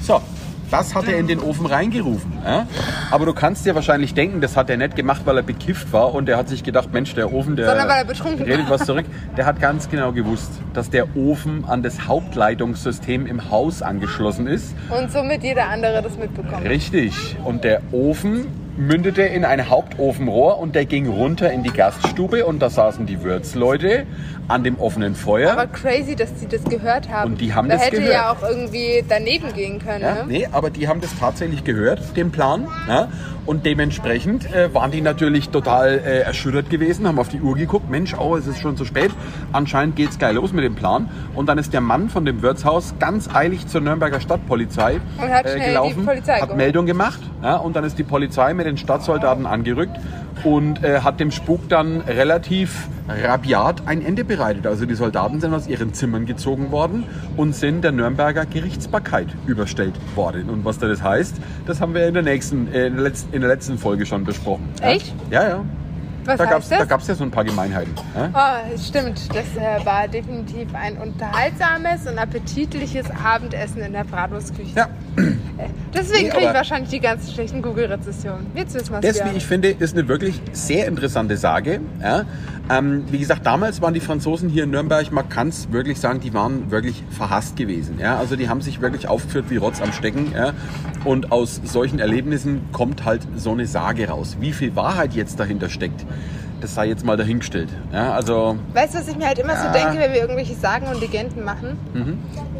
So, das hat er in den Ofen reingerufen. Ja? Aber du kannst dir wahrscheinlich denken, das hat er nicht gemacht, weil er bekifft war und der hat sich gedacht, Mensch, der Ofen, der Sondern weil er betrunken redet was zurück. Der hat ganz genau gewusst, dass der Ofen an das Hauptleitungssystem im Haus angeschlossen ist. Und somit jeder andere das mitbekommt. Richtig. Und der Ofen mündete in ein Hauptofenrohr und der ging runter in die Gaststube und da saßen die Wirtsleute an dem offenen Feuer. Aber crazy, dass die das gehört haben. Und die haben da das hätte gehört. ja auch irgendwie daneben gehen können. Ja, ne? nee, aber die haben das tatsächlich gehört, den Plan. Ja, und dementsprechend äh, waren die natürlich total äh, erschüttert gewesen, haben auf die Uhr geguckt, Mensch, oh, es ist schon zu spät. Anscheinend geht's geil los mit dem Plan. Und dann ist der Mann von dem Wirtshaus ganz eilig zur Nürnberger Stadtpolizei Und hat äh, gelaufen, hat. Meldung gemacht. Ja, und dann ist die Polizei mit den Stadtsoldaten angerückt und äh, hat dem Spuk dann relativ rabiat ein Ende bereitet. Also die Soldaten sind aus ihren Zimmern gezogen worden und sind der Nürnberger Gerichtsbarkeit überstellt worden. Und was das heißt, das haben wir in der nächsten, äh, in, der letzten, in der letzten Folge schon besprochen. Echt? Ja, ja. Was Da gab's, das? da gab's ja so ein paar Gemeinheiten. Ja? Oh, stimmt. Das äh, war definitiv ein unterhaltsames und appetitliches Abendessen in der Bratwurstküche. Ja. Deswegen Nee, kriege ich wahrscheinlich die ganz schlechten Google-Rezessionen. Jetzt wissen wir Das, es wie ich finde, ist eine wirklich sehr interessante Sage. Ja. Ähm, wie gesagt, damals waren die Franzosen hier in Nürnberg, man kann es wirklich sagen, die waren wirklich verhasst gewesen. Ja. Also die haben sich wirklich aufgeführt wie Rotz am Stecken. Ja. Und aus solchen Erlebnissen kommt halt so eine Sage raus. Wie viel Wahrheit jetzt dahinter steckt, das sei jetzt mal dahingestellt. Ja. Also Weißt du, was ich mir halt immer Ja. Mhm. so denke, wenn wir irgendwelche Sagen und Legenden machen?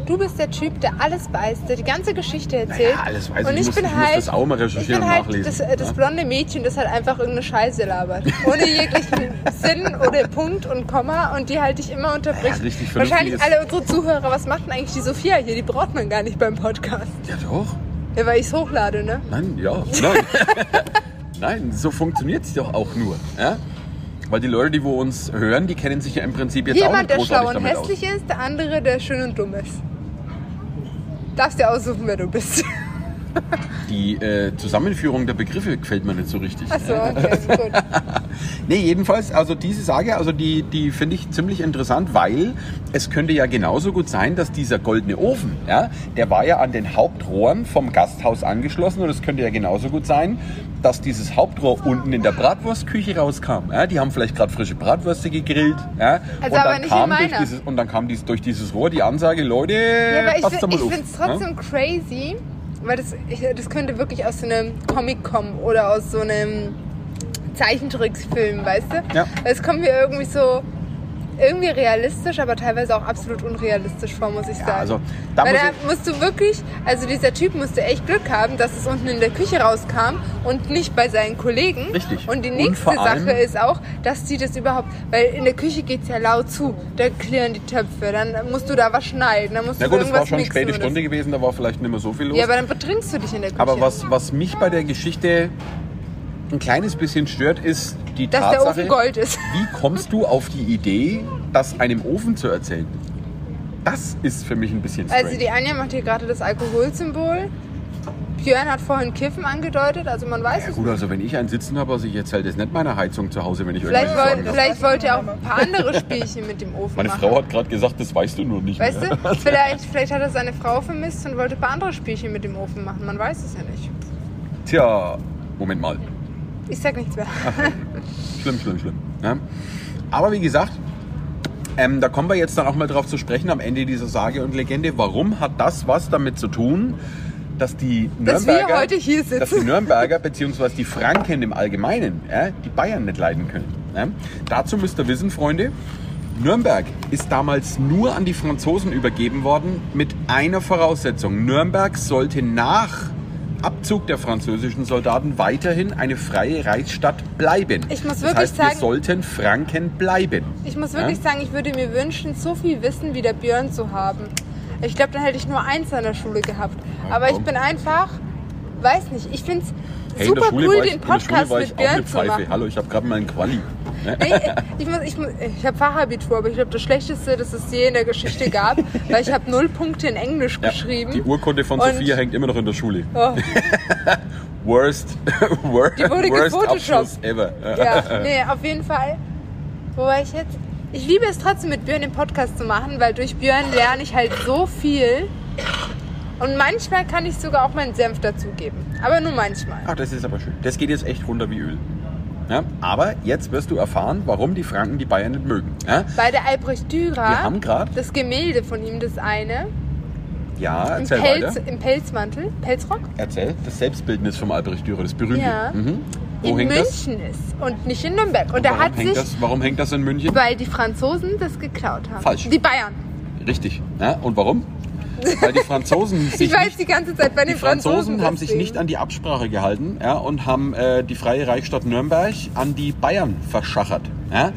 Du bist der Typ, der alles weiß, der die ganze Geschichte erzält. Naja, alles weiß ich. und ich Ich bin ich muss halt, das auch mal ich recherchieren bin und halt nachlesen. das, äh, das Ja. blonde Mädchen, das halt einfach irgendeine Scheiße labert. Ohne jeglichen *laughs* Sinn oder Punkt und Komma und die halt dich immer unterbricht. Ja, richtig Wahrscheinlich ist- alle unsere Zuhörer, was macht denn eigentlich die Sophia hier? Die braucht man gar nicht beim Podcast. ja doch. Ja, weil ich es hochlade, ne? Nein, ja, nein. *laughs* *laughs* nein, so funktioniert es doch auch nur. Ja? Weil die Leute, die wo uns hören, die kennen sich ja im Prinzip jetzt auch Jemand, nicht der großartig schlau und damit aus. hässlich ist, der andere, der schön und dumm ist. Darfst dir aussuchen, wer du bist. Die äh, Zusammenführung der Begriffe gefällt mir nicht so richtig. Achso, okay, gut. *laughs* Nee, jedenfalls, also diese Sage, also die, die finde ich ziemlich interessant, weil es könnte ja genauso gut sein, dass dieser goldene Ofen, ja, der war ja an den Hauptrohren vom Gasthaus angeschlossen und es könnte ja genauso gut sein, dass dieses Hauptrohr unten in der Bratwurstküche rauskam. Ja, die haben vielleicht gerade frische Bratwürste gegrillt. Ja, Also und, dann kam durch dieses, und dann kam dies, durch dieses Rohr die Ansage, Leute, Ja, aber ich, passt da find- mal ich finde es trotzdem crazy, weil das, das könnte wirklich aus so einem Comic kommen oder aus so einem Zeichentricksfilm, weißt du? Ja. Es kommt mir irgendwie so irgendwie realistisch, aber teilweise auch absolut unrealistisch vor, muss ich sagen. Ja, also da Weil da musst du wirklich, also dieser Typ musste echt Glück haben, dass es unten in der Küche rauskam und nicht bei seinen Kollegen. Richtig. Und die Und nächste allem- Sache ist auch, dass die das überhaupt, weil in der Küche geht es ja laut zu, da klirren die Töpfe, dann musst du da was schneiden, dann musst na du gut, es war schon mixen späte Stunde gewesen, da war vielleicht nicht mehr so viel los. ja, aber dann betrinkst du dich in der Küche. Aber was, was mich bei der Geschichte ein kleines bisschen stört, ist die Dass der Tatsache, Ofen Gold ist. wie kommst du auf die Idee, das einem Ofen zu erzählen? Das ist für mich ein bisschen strange. Also die Anja macht hier gerade das Alkoholsymbol. Björn hat vorhin Kiffen angedeutet, also man weiß es Gut, also wenn ich einen sitzen habe, also ich erzähle das nicht meiner Heizung zu Hause, wenn ich Vielleicht, habe. vielleicht wollt ihr auch ein paar andere Spielchen mit dem Ofen Meine machen. Frau hat gerade gesagt, das weißt du nur nicht Weißt mehr. du, vielleicht, vielleicht hat er seine Frau vermisst und wollte ein paar andere Spielchen mit dem Ofen machen. Man weiß es ja nicht. Tja, Moment mal. Ich sag nichts mehr. Schlimm, schlimm, schlimm. Ja. Aber wie gesagt, ähm, da kommen wir jetzt dann auch mal drauf zu sprechen am Ende dieser Sage und Legende. Warum hat das was damit zu tun, dass die Dass Nürnberger, heute hier sitzen. dass die Nürnberger bzw. die Franken im Allgemeinen ja, die Bayern nicht leiden können? Ja. Dazu müsst ihr wissen, Freunde, Nürnberg ist damals nur an die Franzosen übergeben worden mit einer Voraussetzung. Nürnberg sollte nach Abzug der französischen Soldaten weiterhin eine freie Reichsstadt bleiben. Ich muss das wirklich heißt, wir sagen- sollten Franken bleiben. Ich muss wirklich Ja? sagen, ich würde mir wünschen, so viel Wissen wie der Björn zu haben. Ich glaube, dann hätte ich nur eins an der Schule gehabt. Aber ich bin einfach, weiß nicht, ich finde es Hey, super cool, ich, den Podcast mit Björn zu machen. Hallo, ich habe gerade mal einen Quali. Ich muss, ich, muss, ich habe Fachabitur, aber ich glaube, das Schlechteste, das es je in der Geschichte gab, *laughs* weil ich habe null Punkte in Englisch Ja, geschrieben. die Urkunde von Und- Sophia hängt immer noch in der Schule. Oh, *laughs* Worst, *laughs* worst, Die wurde worst ever. ja, nee, auf jeden Fall. Wo war ich jetzt? Ich liebe es trotzdem mit Björn den Podcast zu machen, weil durch Björn lerne ich halt so viel. Und manchmal kann ich sogar auch meinen Senf dazugeben. Aber nur manchmal. Ach, das ist aber schön. Das geht jetzt echt runter wie Öl. Ja, aber jetzt wirst du erfahren, warum die Franken die Bayern nicht mögen. Ja, Bei der Albrecht wir Dürer, haben gerade, das Gemälde von ihm, das eine, ja, im, erzähl Pelz, weiter. im Pelzmantel, Pelzrock, Erzähl, das Selbstbildnis vom Albrecht Dürer, das berühmte. Ja. Mhm. Wo in hängt das? München ist und nicht in Nürnberg. Und, da warum, hat hängt sich, das, warum hängt das in München? weil die Franzosen das geklaut haben. Falsch. Die Bayern. Richtig. Ja, und warum? Weil die Franzosen *laughs* sich Ich weiß nicht die ganze Zeit bei Die den Franzosen. Franzosen haben sich nicht an die Absprache gehalten ja, und haben äh, die Freie Reichsstadt Nürnberg an die Bayern verschachert. Ja.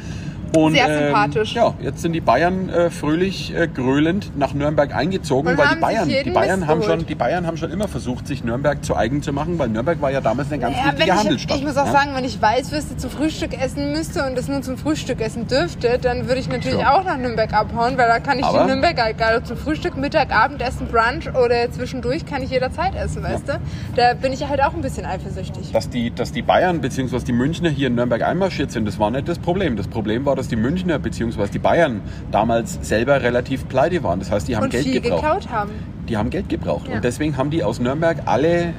Und, Sehr ähm, sympathisch. ja, jetzt sind die Bayern äh, fröhlich äh, gröhlend nach Nürnberg eingezogen, Und weil die Bayern, die Bayern Mist haben geholt. schon, die Bayern haben schon immer versucht, sich Nürnberg zu eigen zu machen, weil Nürnberg war ja damals eine ganz Ja, wenn wichtige ich, Handelsstadt. ich muss auch ja. sagen, wenn ich Weißwürste zum Frühstück essen müsste und es nur zum Frühstück essen dürfte, dann würde ich natürlich Ja. auch nach Nürnberg abhauen, weil da kann ich Aber- in Nürnberg halt egal ob zum Frühstück, Mittag, Abendessen, Brunch oder zwischendurch kann ich jederzeit essen, weißt du? Da bin ich halt auch ein bisschen eifersüchtig. Dass die, dass die Bayern bzw. die Münchner hier in Nürnberg einmarschiert sind, das war nicht das Problem. Das Problem war, dass die Münchner bzw. die Bayern damals selber relativ pleite waren. Das heißt, die haben und Geld viel gebraucht. geklaut haben. Die haben Geld gebraucht. Ja. Und deswegen haben die aus Nürnberg alle äh,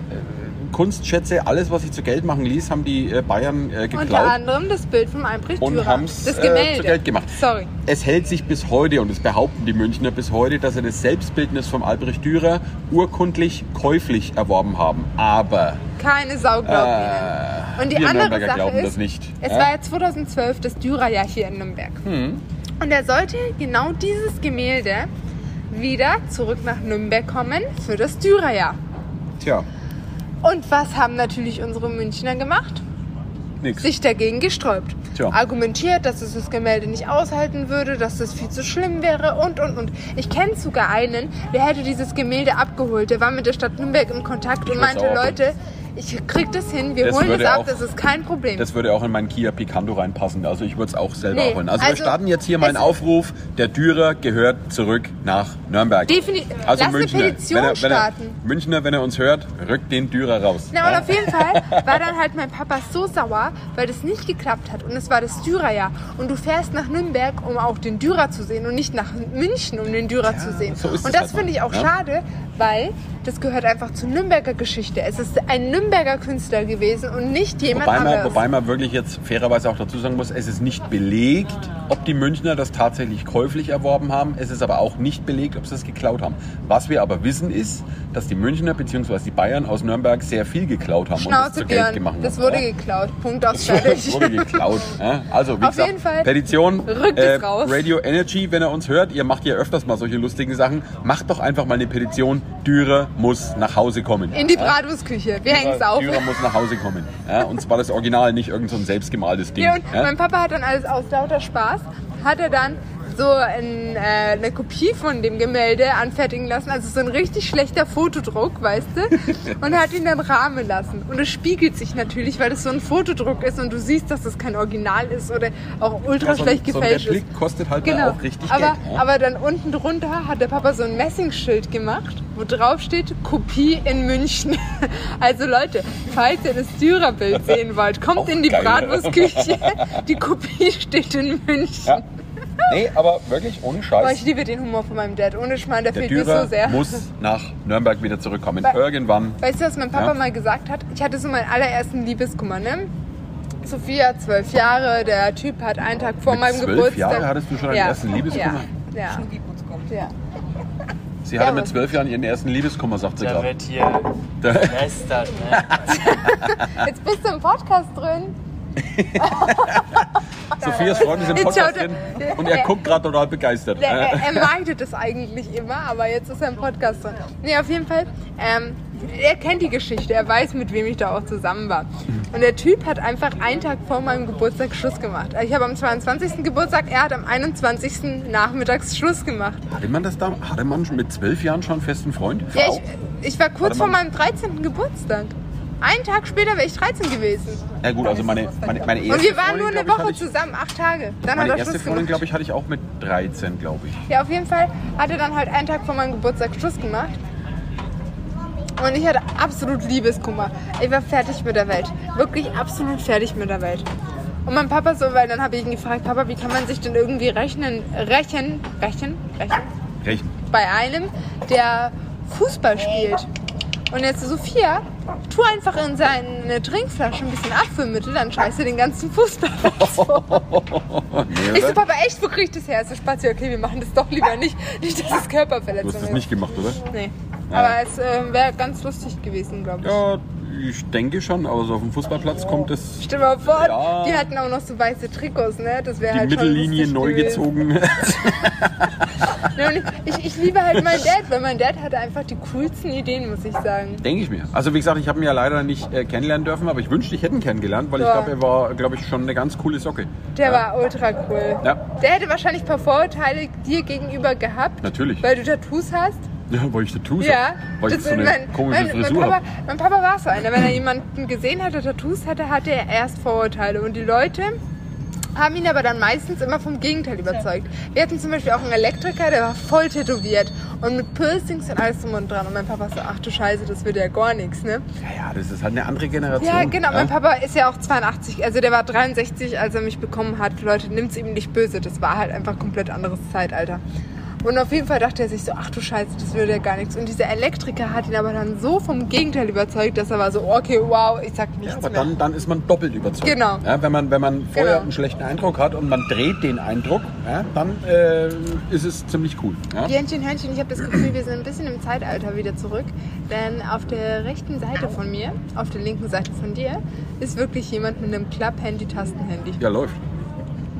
Kunstschätze, alles, was sich zu Geld machen ließ, haben die äh, Bayern äh, Unter geklaut. anderem das Bild vom Albrecht Und Dürer. haben's, das äh, Gemälde. zu Geld gemacht. Sorry. Es hält sich bis heute, und das behaupten die Münchner bis heute, dass sie das Selbstbildnis vom Albrecht Dürer urkundlich käuflich erworben haben. Aber Keine Sau glaubt Äh. Und die andere Nürnberger Sache glauben ist, das nicht. es Ja? war ja 2012 das Dürerjahr hier in Nürnberg. Hm. Und er sollte genau dieses Gemälde wieder zurück nach Nürnberg kommen für das Dürerjahr. Tja, Und was haben natürlich unsere Münchner gemacht? nix. Sich dagegen gesträubt. Tja. argumentiert, dass es das Gemälde nicht aushalten würde, dass das viel zu schlimm wäre und, und, und. Ich kenne sogar einen, der hätte dieses Gemälde abgeholt. Der war mit der Stadt Nürnberg in Kontakt und würd's meinte, Leute, ich krieg das hin, wir Das holen das ab, auch- das ist kein Problem. Das würde auch in meinen Kia Picanto reinpassen. Also ich würde es auch selber Nee, holen. Also, wir also starten jetzt hier meinen Aufruf. Der Dürer gehört zurück nach Nürnberg. Definitiv. Also Lass eine Münchner, Petition wenn er, wenn er, starten. Münchner, wenn er uns hört, rückt den Dürer raus. Na, und auf jeden Fall *laughs* war dann halt mein Papa so sauer, weil das nicht geklappt hat. Und es war das Dürerjahr. Und du fährst nach Nürnberg, um auch den Dürer zu sehen und nicht nach München, um den Dürer zu sehen. so ist und das halt finde ich auch ja. schade, weil das gehört einfach zur Nürnberger Geschichte. Es ist ein Nürnberger Künstler gewesen und nicht jemand Wobei man, anderes. wobei man wirklich jetzt fairerweise auch dazu sagen muss, es ist nicht belegt, ob die Münchner das tatsächlich käuflich erworben haben. Es ist aber auch nicht belegt, ob sie es geklaut haben. Was wir aber wissen ist, dass die Münchner bzw. die Bayern aus Nürnberg sehr viel geklaut haben und das Schnauze, zu Geld gemacht haben. Das wurde ja? geklaut. Punkt aus *laughs* fertig. wurde geklaut. Ja? Also, wie Auf gesagt, jeden Fall Petition, rückt es raus. Radio Energy, wenn er uns hört, ihr macht ja öfters mal solche lustigen Sachen, macht doch einfach mal eine Petition, Dürer muss nach Hause kommen. In die? Bratwurstküche. Wir hängen es auf. Dürer muss nach Hause kommen. Ja? Und zwar das Original, nicht irgend so ein selbstgemaltes Ding. Ja, und ja? mein Papa hat dann alles aus lauter Spaß, hat er dann so ein, äh, eine Kopie von dem Gemälde anfertigen lassen, also so ein richtig schlechter Fotodruck, weißt du, *laughs* und hat ihn dann rahmen lassen. Und es spiegelt sich natürlich, weil das so ein Fotodruck ist und du siehst, dass das kein Original ist oder auch ultra Ja, so schlecht so ein gefälscht ist. Kostet halt Genau. auch richtig aber, Geld. Ja? aber dann unten drunter hat der Papa so ein Messingschild gemacht, wo drauf steht Kopie in München. *laughs* Also Leute, falls ihr das Dürerbild sehen wollt, kommt Auch in die geil. Bratwurstküche. *laughs* Die Kopie steht in München. Ja. Nee, aber wirklich ohne Boah, ich Scheiß. liebe den Humor von meinem Dad. Ohne Schmarrn, der, Der fehlt mir Dürer so sehr. muss nach Nürnberg wieder zurückkommen. Weil- Irgendwann. Weißt du, was mein Papa Ja. mal gesagt hat? Ich hatte so meinen allerersten Liebeskummer, ne? Sophia, zwölf Jahre, der Typ hat einen Tag vor Mit meinem zwölf Geburtstag. Jahren hattest du schon deinen ersten Liebeskummer? Ja, ja, ja. Sie hatte Ja, mit zwölf Jahren ihren ersten Liebeskummer, sagt sie Da gerade. wird hier gelästert, ne? *laughs* Jetzt bist du im Podcast drin. *laughs* Sophias Freund ist im Podcast drin und er guckt gerade total begeistert. Der, er, er meidet es eigentlich immer, aber jetzt ist er im Podcast drin. Nee, auf jeden Fall, ähm, er kennt die Geschichte, er weiß, mit wem ich da auch zusammen war. Und der Typ hat einfach einen Tag vor meinem Geburtstag Schluss gemacht. Ich habe am 22. Geburtstag, er hat am 21. nachmittags Schluss gemacht. Hatte man das da? Hatte man schon mit zwölf Jahren schon einen festen Freund? Ja, ich, ich war kurz vor meinem 13. Geburtstag. Einen Tag später wäre ich 13 gewesen. Ja gut, also meine, meine, meine erste Und wir waren nur eine Woche hatte ich, zusammen, acht Tage. Dann Meine hat er erste Schluss Freundin, glaube ich, hatte ich auch mit 13, glaube ich. Ja, auf jeden Fall hat er dann halt einen Tag vor meinem Geburtstag Schluss gemacht. Und ich hatte absolut Liebeskummer. Ich war fertig mit der Welt. Wirklich absolut fertig mit der Welt. Und mein Papa so, weil dann habe ich ihn gefragt, Papa, wie kann man sich denn irgendwie rechnen, rächen, rächen, rächen, Rechen. bei einem, der Fußball spielt. Und jetzt so, Sophia, tu einfach in seine Trinkflasche ein bisschen Abfüllmittel, dann scheiße den ganzen Fußball. *laughs* *laughs* Nee, Ich so? Papa, echt, wo krieg ich das her? So, Spazi, okay, wir machen das doch lieber nicht. Nicht, dass es Du Körperverletzung hast das ist. nicht gemacht, oder? Nee. Ja. Aber es äh, wäre ganz lustig gewesen, glaube ich. Ja, ich denke schon, aber so auf dem Fußballplatz kommt es Stell dir mal vor, Ja. die hatten auch noch so weiße Trikots, ne? Das wäre die halt Mittellinie schon neu gewesen. gezogen. *laughs* Ich, ich liebe halt meinen Dad, weil mein Dad hatte einfach die coolsten Ideen, muss ich sagen. Denke ich mir. Also wie gesagt, ich habe ihn ja leider nicht äh, kennenlernen dürfen, aber ich wünschte, ich hätte ihn kennengelernt, weil ich Ja. glaube, er war, glaube ich, schon eine ganz coole Socke. Der ja. war ultra cool. Ja. Der hätte wahrscheinlich ein paar Vorurteile dir gegenüber gehabt. Natürlich. Weil du Tattoos hast. Ja, weil ich Tattoos Ja. hab. Weil ich so eine mein, komische mein, mein, Frisur Papa, habe. mein Papa war so einer. Wenn er jemanden gesehen hat, der Tattoos hatte, hatte er erst Vorurteile. Und die Leute haben ihn aber dann meistens immer vom Gegenteil überzeugt. Wir hatten zum Beispiel auch einen Elektriker, der war voll tätowiert und mit Piercings und alles drum und dran. Und mein Papa so, ach du Scheiße, das wird ja gar nichts, ne? Ja, ja, das ist halt eine andere Generation. Ja, genau. Mein Papa ist ja auch 82, also der war 63, als er mich bekommen hat. Leute, nimmt's ihm nicht böse. Das war halt einfach komplett anderes Zeitalter. Und auf jeden Fall dachte er sich so, ach du Scheiße, das würde ja gar nichts. Und dieser Elektriker hat ihn aber dann so vom Gegenteil überzeugt, dass er war so, okay, wow, ich sag nichts Ja, aber mehr. dann, dann ist man doppelt überzeugt. Genau. Ja, wenn, man, wenn man vorher Genau. einen schlechten Eindruck hat und man dreht den Eindruck, ja, dann äh, ist es ziemlich cool. Ja? Hörnchen, Hörnchen, ich habe das Gefühl, wir sind ein bisschen im Zeitalter wieder zurück. Denn auf der rechten Seite von mir, auf der linken Seite von dir, ist wirklich jemand mit einem Klapp-Handy-Tastenhandy. ja, läuft.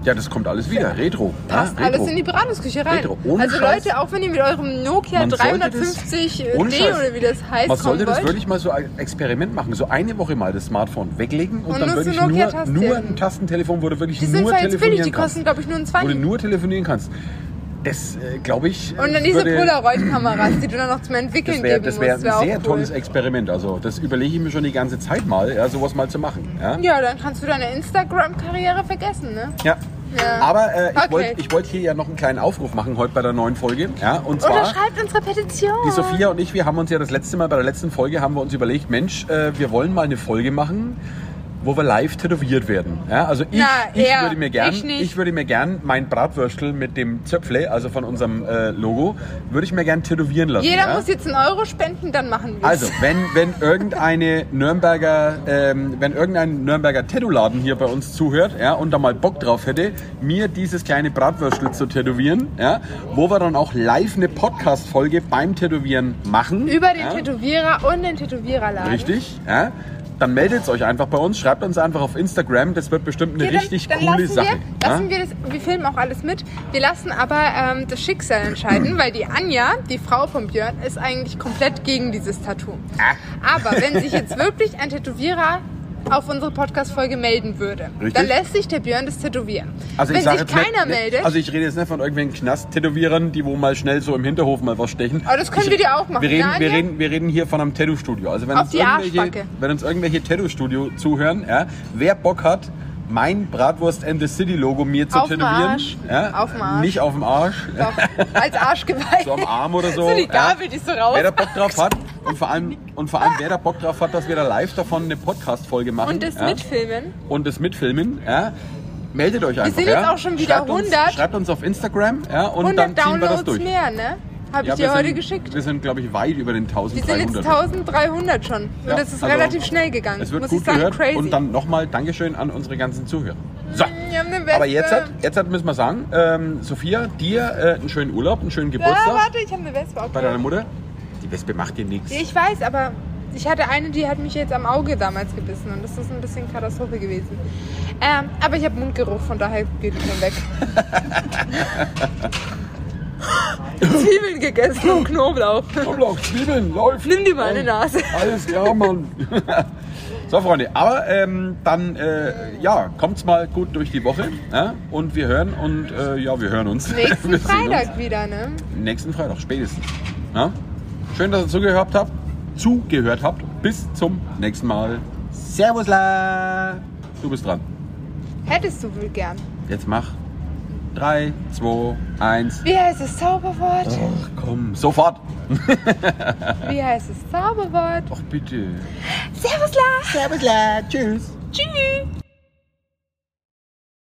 Ja, das kommt alles wieder. Retro. Passt ja, Retro. alles in die Beratungsküche rein. Retro. Ohne also Scheiß. Leute, auch wenn ihr mit eurem Nokia Man sollte 350 das- ohne D Scheiß. oder wie das heißt Man sollte das wollt, wirklich mal so ein Experiment machen. So eine Woche mal das Smartphone weglegen und, Und dann wirklich nur, nur ein Tastentelefon, wo du wirklich die sind zwar jetzt billig, die kosten glaube ich nur ein Wo du 20. nur telefonieren kannst. Das äh, glaube ich. äh, Und dann diese Polaroid-Kameras, die du dann noch zum Entwickeln Das wäre geben das wär ein wär sehr cool. tolles Experiment. Also das überlege ich mir schon die ganze Zeit mal, ja, sowas mal zu machen. Ja. Ja, dann kannst du deine Instagram-Karriere vergessen, ne? Ja. Ja. Aber äh, ich Okay. wollte wollt hier ja noch einen kleinen Aufruf machen heute bei der neuen Folge. Ja, und zwar Oder schreibt unsere Petition. die Sophia und ich, wir haben uns ja das letzte Mal bei der letzten Folge haben wir uns überlegt, Mensch, äh, wir wollen mal eine Folge machen, wo wir live tätowiert werden. Ja, also ich, Na, ich würde mir gern, ich nicht. würde mir gern mein Bratwürstel mit dem Zöpfle, also von unserem äh, Logo, würde ich mir gern tätowieren lassen. Jeder ja? muss jetzt einen Euro spenden, dann machen wir Also, wenn, wenn irgendeine Nürnberger, ähm, wenn irgendein Nürnberger Tattoo-Laden hier bei uns zuhört, ja, und da mal Bock drauf hätte, mir dieses kleine Bratwürstel zu tätowieren, ja, wo wir dann auch live eine Podcast-Folge beim Tätowieren machen. Über den Tätowierer und den Tätowiererladen. Richtig, ja. Dann meldet euch einfach bei uns, schreibt uns einfach auf Instagram, das wird bestimmt eine Okay, richtig dann, coole lassen Sache. Wir, lassen ja? wir, das, wir filmen auch alles mit. Wir lassen aber ähm, das Schicksal entscheiden, *clears throat* weil die Anja, die Frau von Björn, ist eigentlich komplett gegen dieses Tattoo. Ah. Aber wenn sich jetzt wirklich ein Tätowierer auf unsere Podcast-Folge melden würde, Richtig. dann lässt sich der Björn das tätowieren. Also wenn ich sage sich keiner nicht, meldet, Also ich rede jetzt nicht von irgendwelchen Knast-Tätowierern, die wo mal schnell so im Hinterhof mal was stechen. Aber das können ich, wir dir auch machen, Wir reden, wir reden, wir reden hier von einem Tattoo-Studio. Also wenn Auf uns, irgendwelche, wenn uns irgendwelche Tattoo-Studio zuhören, ja, wer Bock hat, mein Bratwurst and the City Logo mir zu Auf tätowieren. Arsch. Ja, Auf dem Arsch. Nicht auf dem Arsch. doch, als Arschgeweih. So am Arm oder so. So die ja. Gabel, die so raus. Wer da Bock drauf hat und vor allem, und vor allem wer da Bock drauf hat, dass wir da live davon eine Podcast-Folge machen. Und das ja, mitfilmen. und das mitfilmen, ja, meldet euch einfach. sind ja. jetzt auch schon wieder schreibt uns, 100. Schreibt uns auf Instagram ja, und 100 dann ziehen wir das Downloads durch. mehr, ne? Habe ich Ja, dir wir heute sind, geschickt. Wir sind, glaube ich, weit über den Die sind jetzt 1300. 1300 schon. Und Ja, das ist also relativ schnell gegangen. Es wird muss gut ich sagen, gehört. crazy. Und dann nochmal Dankeschön an unsere ganzen Zuhörer. So. Wir haben eine Wespe. Aber jetzt, hat, jetzt hat, müssen wir sagen, ähm, Sophia, dir äh, einen schönen Urlaub, einen schönen Ja, Geburtstag warte, ich habe eine Wespe. bei deiner. Mutter. Die Wespe macht dir nichts. Ich weiß, aber ich hatte eine, die hat mich jetzt am Auge damals gebissen und das ist ein bisschen Katastrophe gewesen. Ähm, aber ich habe Mundgeruch, von daher geht die schon weg. *laughs* *laughs* Zwiebeln gegessen und Knoblauch. Knoblauch, Zwiebeln, läuft. Nimm dir mal eine Nase. Alles klar, Mann. *laughs* So, Freunde, aber ähm, dann, äh, ja, kommt's mal gut durch die Woche. Ja? Und wir hören und, äh, ja, wir hören uns. *laughs* Nächsten Wir Freitag wieder, ne? Uns. Nächsten Freitag, spätestens. Ja? Schön, dass ihr zugehört habt. Zugehört habt. Bis zum nächsten Mal. Servus, la. Du bist dran. Hättest du wohl gern. Jetzt mach. 3, 2, 1. Wie heißt das Zauberwort? Ach komm, sofort. *laughs* Wie heißt das Zauberwort? Ach bitte. Servus, La. Servus, la. Tschüss. Tschüss.